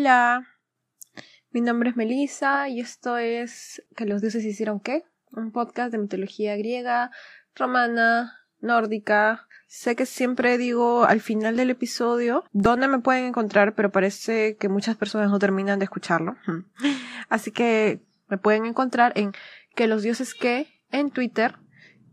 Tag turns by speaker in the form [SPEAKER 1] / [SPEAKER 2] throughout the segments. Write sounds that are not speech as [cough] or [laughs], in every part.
[SPEAKER 1] Hola, mi nombre es Melissa y esto es ¿Que los dioses hicieron qué? Un podcast de mitología griega, romana, nórdica. Sé que siempre digo al final del episodio dónde me pueden encontrar, pero parece que muchas personas no terminan de escucharlo. [laughs] Así que me pueden encontrar en Que los dioses qué en Twitter,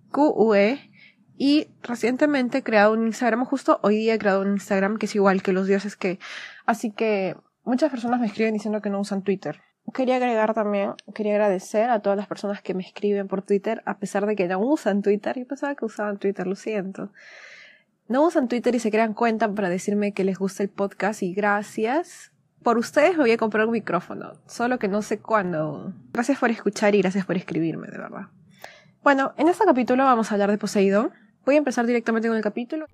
[SPEAKER 1] QUE y recientemente he creado un Instagram, justo hoy día he creado un Instagram que es igual que los dioses que. Así que muchas personas me escriben diciendo que no usan Twitter. Quería agregar también, quería agradecer a todas las personas que me escriben por Twitter, a pesar de que no usan Twitter. Yo pensaba que usaban Twitter, lo siento. No usan Twitter y se crean cuenta para decirme que les gusta el podcast y gracias. Por ustedes me voy a comprar un micrófono, solo que no sé cuándo. Gracias por escuchar y gracias por escribirme, de verdad. Bueno, en este capítulo vamos a hablar de Poseidón. Voy a empezar directamente con el capítulo.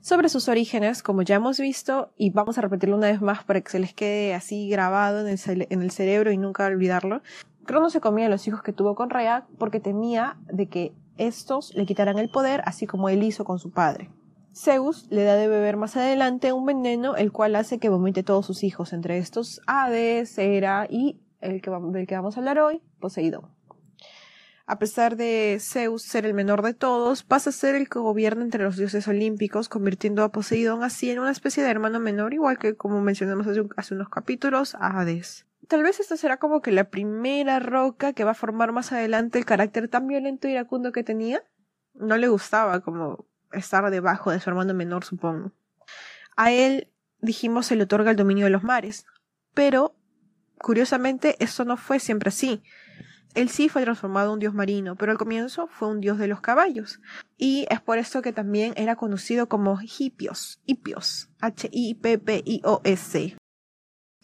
[SPEAKER 1] Sobre sus orígenes, como ya hemos visto, y vamos a repetirlo una vez más para que se les quede así grabado en el, cerebro y nunca olvidarlo. Crono se comía a los hijos que tuvo con Rea porque temía de que estos le quitaran el poder, así como él hizo con su padre. Zeus le da de beber más adelante un veneno el cual hace que vomite todos sus hijos, entre estos Hades, Hera y el que, del que vamos a hablar hoy, Poseidón a pesar de Zeus ser el menor de todos, pasa a ser el que gobierna entre los dioses olímpicos, convirtiendo a Poseidón así en una especie de hermano menor, igual que como mencionamos hace, unos capítulos, a Hades. Tal vez esta será como que la primera roca que va a formar más adelante el carácter tan violento y iracundo que tenía. No le gustaba como estar debajo de su hermano menor, supongo. A él, dijimos, se le otorga el dominio de los mares. Pero, curiosamente, esto no fue siempre así. Él sí fue transformado en un dios marino, pero al comienzo fue un dios de los caballos. Y es por esto que también era conocido como Hippios, Hippios, H-I-P-P-I-O-S.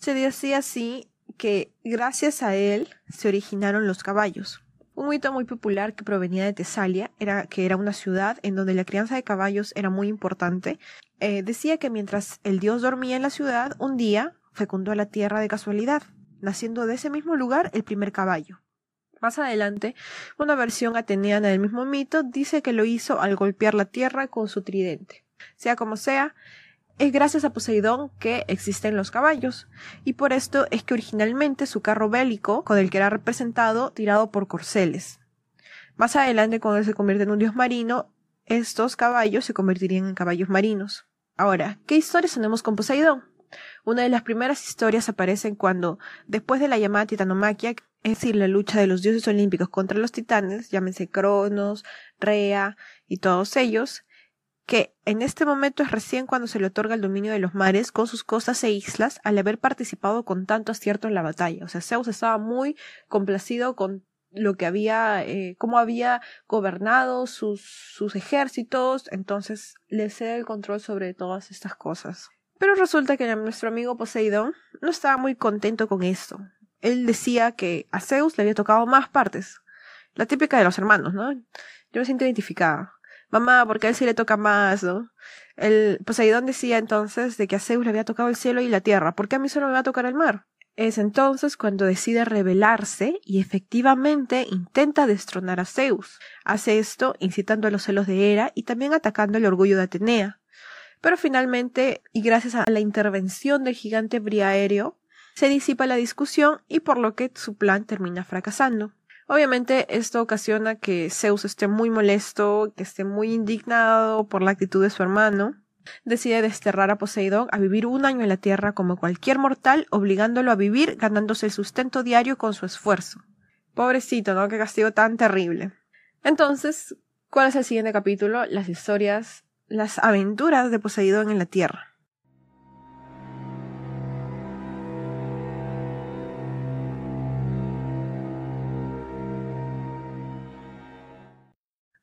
[SPEAKER 1] Se decía así que gracias a él se originaron los caballos. Un mito muy popular que provenía de Tesalia, era, que era una ciudad en donde la crianza de caballos era muy importante, eh, decía que mientras el dios dormía en la ciudad, un día fecundó la tierra de casualidad, naciendo de ese mismo lugar el primer caballo. Más adelante, una versión ateniana del mismo mito dice que lo hizo al golpear la tierra con su tridente. Sea como sea, es gracias a Poseidón que existen los caballos, y por esto es que originalmente su carro bélico, con el que era representado, tirado por corceles. Más adelante, cuando él se convierte en un dios marino, estos caballos se convertirían en caballos marinos. Ahora, ¿qué historias tenemos con Poseidón? Una de las primeras historias aparecen cuando, después de la llamada titanomaquia, es decir, la lucha de los dioses olímpicos contra los titanes, llámense Cronos, Rea y todos ellos, que en este momento es recién cuando se le otorga el dominio de los mares con sus costas e islas al haber participado con tanto acierto en la batalla. O sea, Zeus estaba muy complacido con lo que había, eh, cómo había gobernado sus, sus ejércitos, entonces le cede el control sobre todas estas cosas. Pero resulta que nuestro amigo Poseidón no estaba muy contento con esto él decía que a Zeus le había tocado más partes. La típica de los hermanos, ¿no? Yo me siento identificada. Mamá, porque a él sí le toca más, ¿no? El Poseidón decía entonces de que a Zeus le había tocado el cielo y la tierra. ¿Por qué a mí solo me va a tocar el mar? Es entonces cuando decide rebelarse y efectivamente intenta destronar a Zeus. Hace esto incitando a los celos de Hera y también atacando el orgullo de Atenea. Pero finalmente, y gracias a la intervención del gigante briaéreo, se disipa la discusión y por lo que su plan termina fracasando. Obviamente esto ocasiona que Zeus esté muy molesto, que esté muy indignado por la actitud de su hermano. Decide desterrar a Poseidón a vivir un año en la Tierra como cualquier mortal, obligándolo a vivir ganándose el sustento diario con su esfuerzo. Pobrecito, ¿no? Qué castigo tan terrible. Entonces, ¿cuál es el siguiente capítulo? Las historias, las aventuras de Poseidón en la Tierra.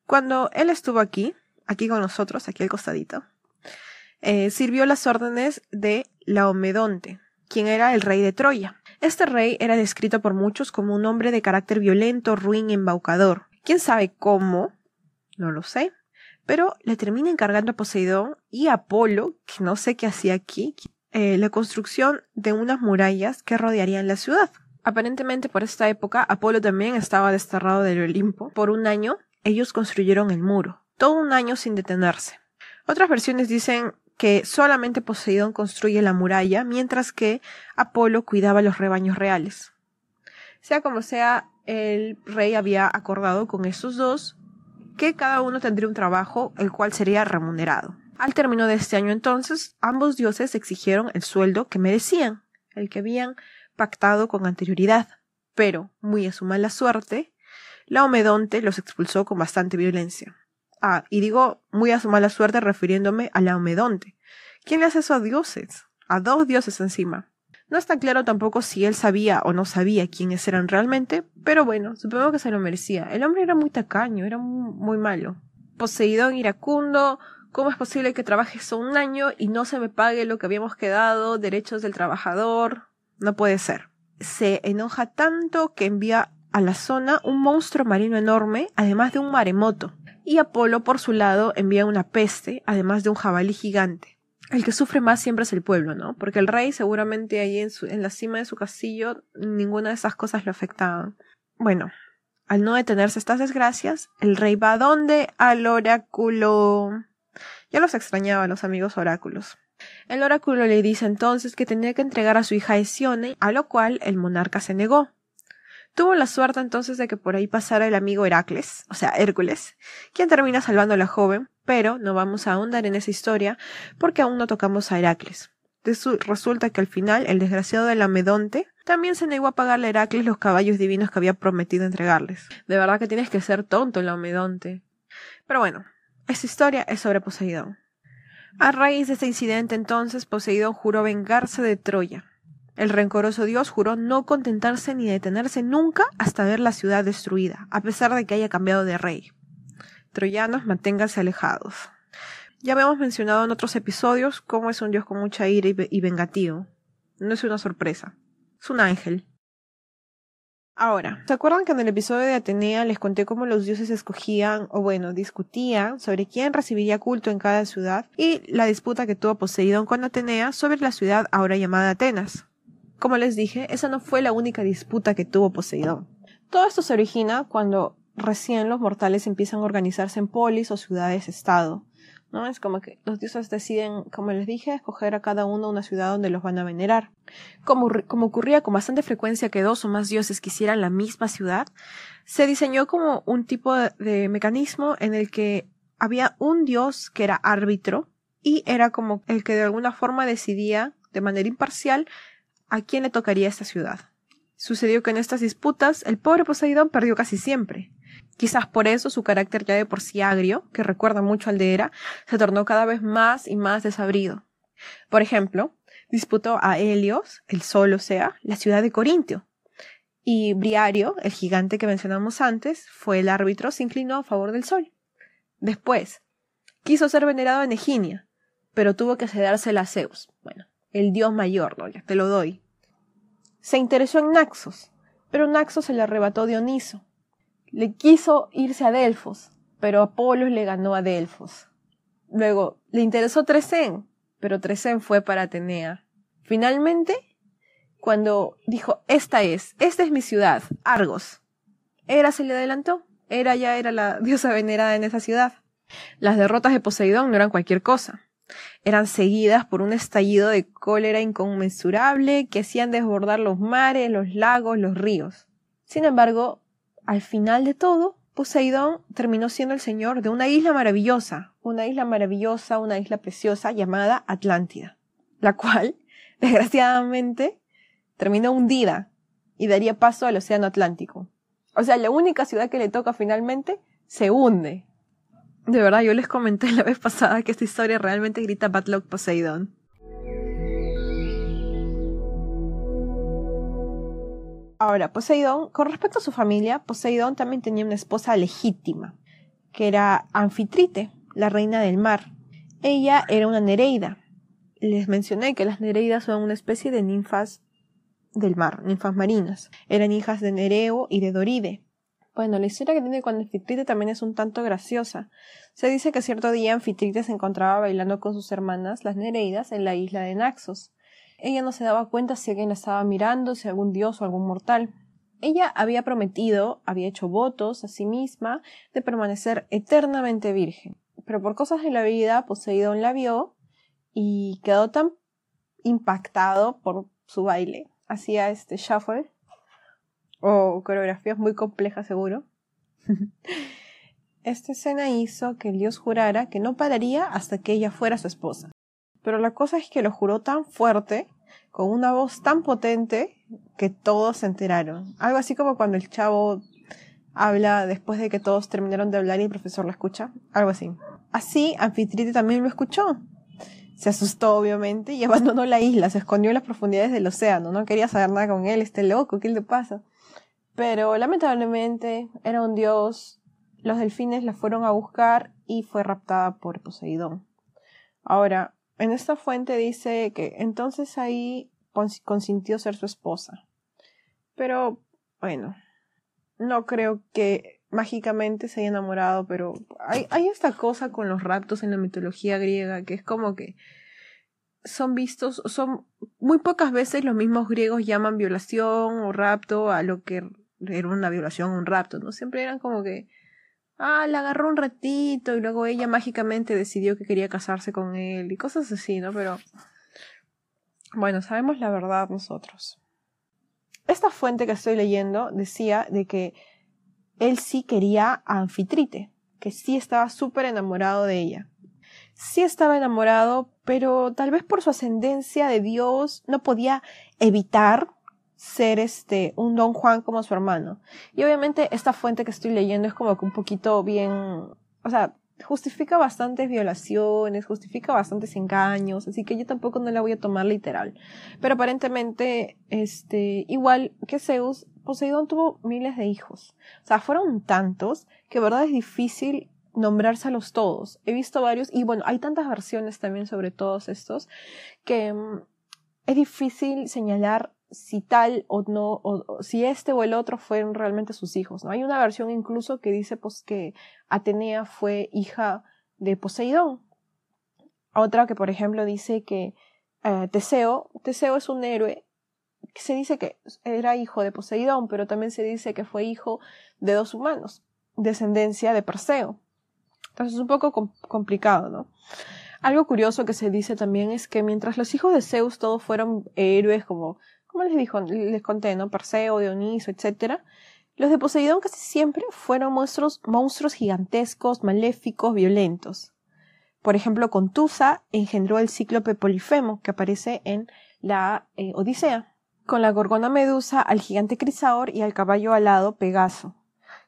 [SPEAKER 1] Cuando él estuvo aquí, aquí con nosotros, aquí al costadito, eh, sirvió las órdenes de Laomedonte, quien era el rey de Troya. Este rey era descrito por muchos como un hombre de carácter violento, ruin embaucador. ¿Quién sabe cómo? No lo sé. Pero le termina encargando a Poseidón y a Apolo, que no sé qué hacía aquí, eh, la construcción de unas murallas que rodearían la ciudad. Aparentemente por esta época Apolo también estaba desterrado del Olimpo por un año ellos construyeron el muro, todo un año sin detenerse. Otras versiones dicen que solamente Poseidón construye la muralla, mientras que Apolo cuidaba los rebaños reales. Sea como sea, el rey había acordado con estos dos que cada uno tendría un trabajo el cual sería remunerado. Al término de este año entonces, ambos dioses exigieron el sueldo que merecían, el que habían pactado con anterioridad. Pero, muy a su mala suerte, Laomedonte los expulsó con bastante violencia. Ah, y digo muy a su mala suerte refiriéndome a Laomedonte. ¿Quién le hace eso a dioses? A dos dioses encima. No está claro tampoco si él sabía o no sabía quiénes eran realmente, pero bueno, supongo que se lo merecía. El hombre era muy tacaño, era muy, muy malo. Poseidón iracundo, ¿Cómo es posible que trabajes un año y no se me pague lo que habíamos quedado, derechos del trabajador? No puede ser. Se enoja tanto que envía a la zona un monstruo marino enorme, además de un maremoto. Y Apolo, por su lado, envía una peste, además de un jabalí gigante. El que sufre más siempre es el pueblo, ¿no? Porque el rey seguramente ahí en, en la cima de su castillo ninguna de esas cosas lo afectaban. Bueno, al no detenerse estas desgracias, el rey va a dónde? Al oráculo. Ya los extrañaba los amigos oráculos. El oráculo le dice entonces que tenía que entregar a su hija Esione, a lo cual el monarca se negó. Tuvo la suerte entonces de que por ahí pasara el amigo Heracles, o sea, Hércules, quien termina salvando a la joven, pero no vamos a ahondar en esa historia porque aún no tocamos a Heracles. Resulta que al final el desgraciado de la Medonte también se negó a pagarle a Heracles los caballos divinos que había prometido entregarles. De verdad que tienes que ser tonto, la Medonte. Pero bueno, esta historia es sobre Poseidón. A raíz de este incidente entonces Poseidón juró vengarse de Troya. El rencoroso dios juró no contentarse ni detenerse nunca hasta ver la ciudad destruida, a pesar de que haya cambiado de rey. Troyanos, manténganse alejados. Ya habíamos mencionado en otros episodios cómo es un dios con mucha ira y vengativo. No es una sorpresa. Es un ángel. Ahora, ¿se acuerdan que en el episodio de Atenea les conté cómo los dioses escogían, o bueno, discutían sobre quién recibiría culto en cada ciudad y la disputa que tuvo Poseidón con Atenea sobre la ciudad ahora llamada Atenas? Como les dije, esa no fue la única disputa que tuvo Poseidón. Todo esto se origina cuando recién los mortales empiezan a organizarse en polis o ciudades-estado. ¿no? Es como que los dioses deciden, como les dije, escoger a cada uno una ciudad donde los van a venerar. Como, como ocurría con bastante frecuencia que dos o más dioses quisieran la misma ciudad, se diseñó como un tipo de, mecanismo en el que había un dios que era árbitro y era como el que de alguna forma decidía de manera imparcial a quién le tocaría esta ciudad. Sucedió que en estas disputas el pobre Poseidón perdió casi siempre. Quizás por eso su carácter ya de por sí agrio, que recuerda mucho al de Hera, se tornó cada vez más y más desabrido. Por ejemplo, disputó a Helios, el sol o sea, la ciudad de Corintio. Y Briario, el gigante que mencionamos antes, fue el árbitro, se inclinó a favor del sol. Después, quiso ser venerado en Eginia, pero tuvo que cedérsela a Zeus. Bueno, el dios mayor. Ya te lo doy. Se interesó en Naxos, pero Naxos se le arrebató Dioniso, le quiso irse a Delfos, pero Apolo le ganó a Delfos. Luego, le interesó Tresén, pero Tresén fue para Atenea. Finalmente, cuando dijo, esta es, esta es mi ciudad, Argos, Hera se le adelantó. Hera ya era la diosa venerada en esa ciudad. Las derrotas de Poseidón no eran cualquier cosa. Eran seguidas por un estallido de cólera inconmensurable que hacían desbordar los mares, los lagos, los ríos. Sin embargo, al final de todo, Poseidón terminó siendo el señor de una isla maravillosa, una isla maravillosa, una isla preciosa llamada Atlántida, la cual, [laughs] desgraciadamente, terminó hundida y daría paso al Océano Atlántico. O sea, la única ciudad que le toca finalmente se hunde. De verdad, yo les comenté la vez pasada que esta historia realmente grita Bad Luck Poseidón. Ahora, Poseidón, con respecto a su familia, Poseidón también tenía una esposa legítima, que era Anfitrite, la reina del mar. Ella era una nereida. Les mencioné que las nereidas son una especie de ninfas del mar, ninfas marinas. Eran hijas de Nereo y de Doride. Bueno, la historia que tiene con Anfitrite también es un tanto graciosa. Se dice que cierto día Anfitrite se encontraba bailando con sus hermanas, las Nereidas, en la isla de Naxos. Ella no se daba cuenta si alguien la estaba mirando, si algún dios o algún mortal. Ella había prometido, había hecho votos a sí misma de permanecer eternamente virgen. pero por cosas de la vida Poseidón la vio y quedó tan impactado por su baile. Hacía este shuffle o coreografías muy complejas seguro. [laughs] Esta escena hizo que el dios jurara que no pararía hasta que ella fuera su esposa. Pero la cosa es que lo juró tan fuerte, con una voz tan potente, que todos se enteraron. Algo así como cuando el chavo habla después de que todos terminaron de hablar y el profesor lo escucha. Algo así. Así, Anfitrite también lo escuchó. Se asustó, obviamente, y [laughs] abandonó la isla, se escondió en las profundidades del océano. No quería saber nada con él, este loco, ¿qué le pasa? Pero lamentablemente era un dios. Los delfines la fueron a buscar y fue raptada por Poseidón. Ahora, en esta fuente dice que entonces ahí consintió ser su esposa. Pero, bueno, no creo que mágicamente se haya enamorado, pero hay, esta cosa con los raptos en la mitología griega que es como que son vistos, son muy pocas veces los mismos griegos llaman violación o rapto a lo que era una violación un rapto, ¿no? Siempre eran como que, ah, la agarró un ratito y luego ella mágicamente decidió que quería casarse con él y cosas así, ¿no? Pero, bueno, sabemos la verdad nosotros. Esta fuente que estoy leyendo decía de que él sí quería a Anfitrite, que sí estaba súper enamorado de ella. Sí estaba enamorado, pero tal vez por su ascendencia de Dios no podía evitar ser este un Don Juan como su hermano. Y obviamente esta fuente que estoy leyendo es como que un poquito bien, o sea, justifica bastantes violaciones, justifica bastantes engaños, así que yo tampoco no la voy a tomar literal. Pero aparentemente, este, igual que Zeus, Poseidón tuvo miles de hijos. O sea, fueron tantos que verdad es difícil nombrárselos todos. He visto varios y bueno, hay tantas versiones también sobre todos estos que mm, es difícil señalar si tal o no, o, si este o el otro fueron realmente sus hijos, ¿no? Hay una versión incluso que dice pues que Atenea fue hija de Poseidón. Otra que por ejemplo dice que eh, Teseo, Teseo es un héroe se dice que era hijo de Poseidón, pero también se dice que fue hijo de dos humanos, descendencia de Perseo. Entonces es un poco complicado, ¿no? Algo curioso que se dice también es que mientras los hijos de Zeus todos fueron héroes como como les dijo, les conté, ¿no? Perseo, Dioniso, etc. Los de Poseidón casi siempre fueron monstruos, monstruos gigantescos, maléficos, violentos. Por ejemplo, Contusa engendró el cíclope Polifemo, que aparece en la eh, Odisea. Con la gorgona Medusa al gigante Crisaor y al caballo alado Pegaso.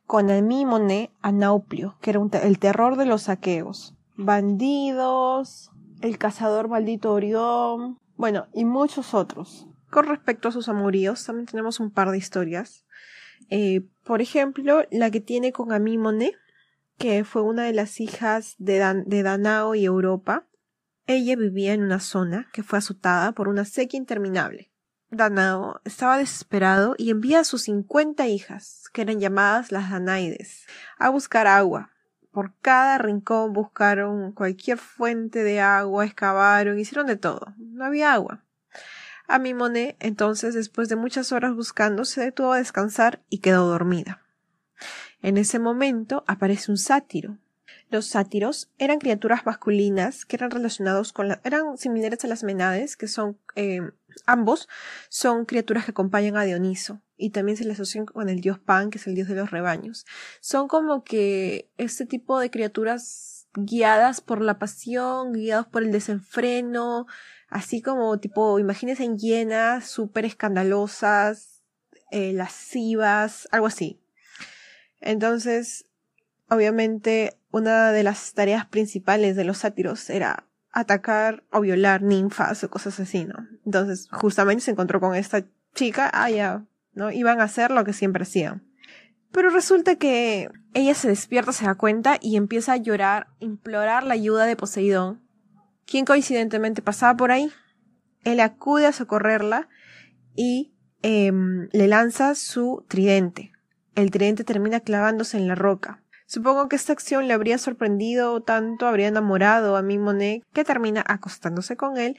[SPEAKER 1] Con Amímone a Nauplio, que era el terror de los aqueos. Bandidos, el cazador maldito Orión, bueno, y muchos otros. Con respecto a sus amoríos, también tenemos un par de historias. Eh, por ejemplo, la que tiene con Amímone, que fue una de las hijas de, de Danao y Europa. Ella vivía en una zona que fue azotada por una sequía interminable. Danao estaba desesperado y envía a sus cincuenta hijas, que eran llamadas las Danaides, a buscar agua. Por cada rincón buscaron cualquier fuente de agua, excavaron, hicieron de todo. No había agua. A Mimone, entonces, después de muchas horas buscando, se detuvo a descansar y quedó dormida. En ese momento aparece un sátiro. Los sátiros eran criaturas masculinas que eran relacionados con la, eran similares a las menades, que son eh, ambos son criaturas que acompañan a Dioniso y también se le asocian con el dios Pan, que es el dios de los rebaños. Son como que este tipo de criaturas guiadas por la pasión, guiados por el desenfreno, así como tipo, imagínense en llenas, súper escandalosas, eh, lascivas, algo así. Entonces, obviamente, una de las tareas principales de los sátiros era atacar o violar ninfas o cosas así, ¿no? Entonces, justamente se encontró con esta chica, ah, ¿no? Iban a hacer lo que siempre hacían. Pero resulta que ella se despierta, se da cuenta y empieza a llorar, implorar la ayuda de Poseidón, quien coincidentemente pasaba por ahí. Él acude a socorrerla y em, le lanza su tridente. El tridente termina clavándose en la roca. Supongo que esta acción le habría sorprendido tanto, habría enamorado a Mimone, que termina acostándose con él,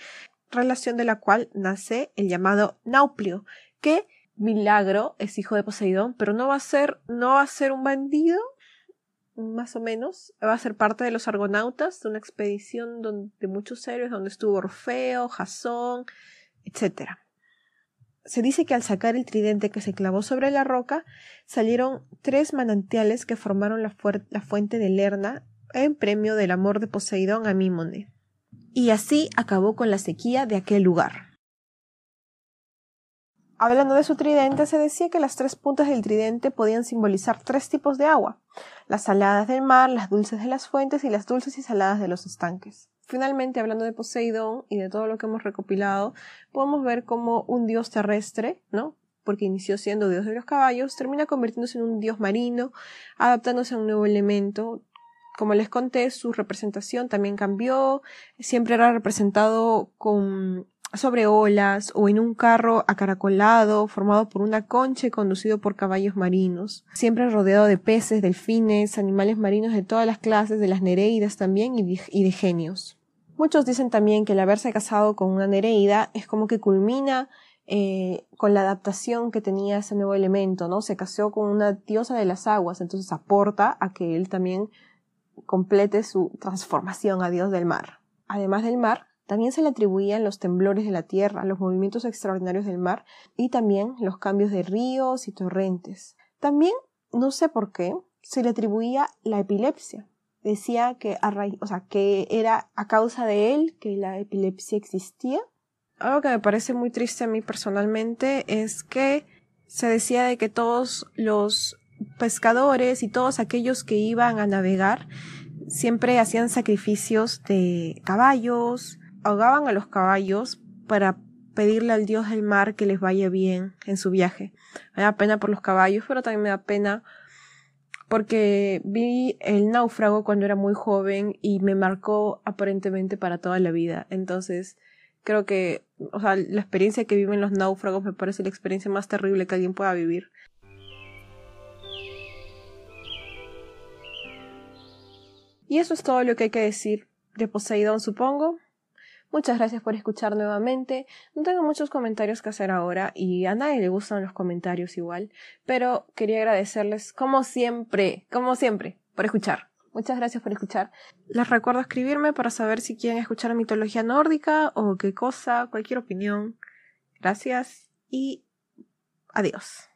[SPEAKER 1] relación de la cual nace el llamado Nauplio, que milagro es hijo de Poseidón, pero no va a ser, no va a ser un bandido, más o menos. Va a ser parte de los Argonautas, de una expedición de muchos héroes, donde estuvo Orfeo, Jasón, etc. Se dice que al sacar el tridente que se clavó sobre la roca, salieron tres manantiales que formaron la, la fuente de Lerna en premio del amor de Poseidón a Mímone. Y así acabó con la sequía de aquel lugar. Hablando de su tridente, se decía que las tres puntas del tridente podían simbolizar tres tipos de agua, las saladas del mar, las dulces de las fuentes y las dulces y saladas de los estanques. Finalmente, hablando de Poseidón y de todo lo que hemos recopilado, podemos ver cómo un dios terrestre, ¿no? Porque inició siendo dios de los caballos, termina convirtiéndose en un dios marino, adaptándose a un nuevo elemento. Como les conté, su representación también cambió, siempre era representado con sobre olas o en un carro acaracolado formado por una concha y conducido por caballos marinos, siempre rodeado de peces, delfines, animales marinos de todas las clases, de las nereidas también y de, genios. Muchos dicen también que el haberse casado con una nereida es como que culmina eh, con la adaptación que tenía ese nuevo elemento, ¿no? Se casó con una diosa de las aguas, entonces aporta a que él también complete su transformación a dios del mar. Además del mar, también se le atribuían los temblores de la tierra, los movimientos extraordinarios del mar y también los cambios de ríos y torrentes. También, no sé por qué, se le atribuía la epilepsia. Decía que, era a causa de él que la epilepsia existía. Algo que me parece muy triste a mí personalmente es que se decía de que todos los pescadores y todos aquellos que iban a navegar siempre hacían sacrificios de caballos, ahogaban a los caballos para pedirle al dios del mar que les vaya bien en su viaje. Me da pena por los caballos, pero también me da pena porque vi el náufrago cuando era muy joven y me marcó aparentemente para toda la vida. Entonces, creo que, o sea, la experiencia que viven los náufragos me parece la experiencia más terrible que alguien pueda vivir. Y eso es todo lo que hay que decir de Poseidón, supongo. Muchas gracias por escuchar nuevamente. No tengo muchos comentarios que hacer ahora y a nadie le gustan los comentarios igual, pero quería agradecerles como siempre, como siempre, por escuchar. Muchas gracias por escuchar. Les recuerdo escribirme para saber si quieren escuchar mitología nórdica o qué cosa, cualquier opinión. Gracias y adiós.